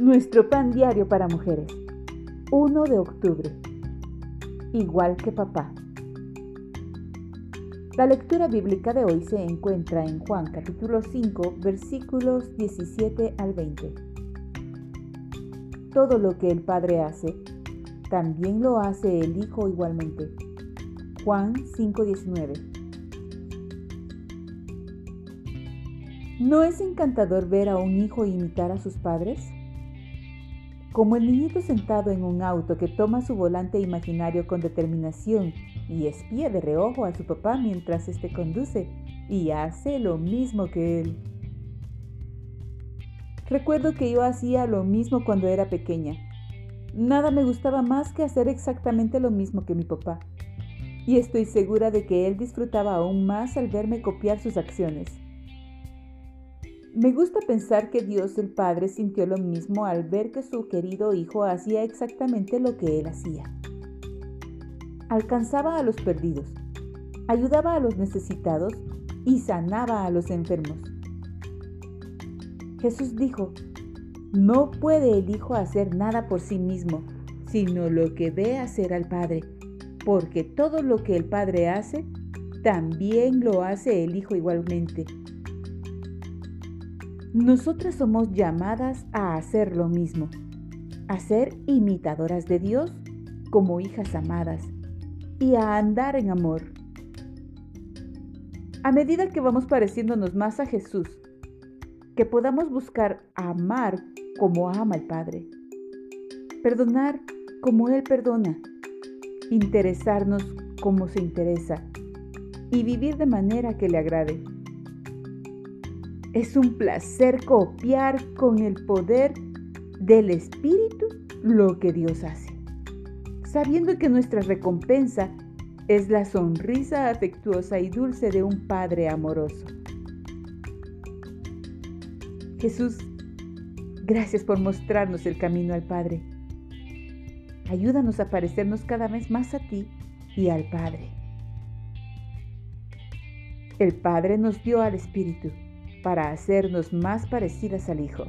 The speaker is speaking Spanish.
Nuestro pan diario para mujeres. 1 de octubre. Igual que papá. La lectura bíblica de hoy se encuentra en Juan capítulo 5 versículos 17 al 20. Todo lo que el Padre hace, también lo hace el Hijo igualmente. Juan 5:19. ¿No es encantador ver a un hijo imitar a sus padres? Como el niñito sentado en un auto que toma su volante imaginario con determinación y espía de reojo a su papá mientras éste conduce y hace lo mismo que él. Recuerdo que yo hacía lo mismo cuando era pequeña. Nada me gustaba más que hacer exactamente lo mismo que mi papá. Y estoy segura de que él disfrutaba aún más al verme copiar sus acciones. Me gusta pensar que Dios el Padre sintió lo mismo al ver que su querido hijo hacía exactamente lo que él hacía. Alcanzaba a los perdidos, ayudaba a los necesitados y sanaba a los enfermos. Jesús dijo, no puede el Hijo hacer nada por sí mismo, sino lo que ve hacer al Padre, porque todo lo que el Padre hace, también lo hace el Hijo igualmente. Nosotras somos llamadas a hacer lo mismo, a ser imitadoras de Dios como hijas amadas y a andar en amor. A medida que vamos pareciéndonos más a Jesús, que podamos buscar amar como ama el Padre, perdonar como Él perdona, interesarnos como se interesa y vivir de manera que le agrade. Es un placer copiar con el poder del Espíritu lo que Dios hace, sabiendo que nuestra recompensa es la sonrisa afectuosa y dulce de un Padre amoroso. Jesús, gracias por mostrarnos el camino al Padre. Ayúdanos a parecernos cada vez más a ti y al Padre. El Padre nos dio al Espíritu para hacernos más parecidas al Hijo.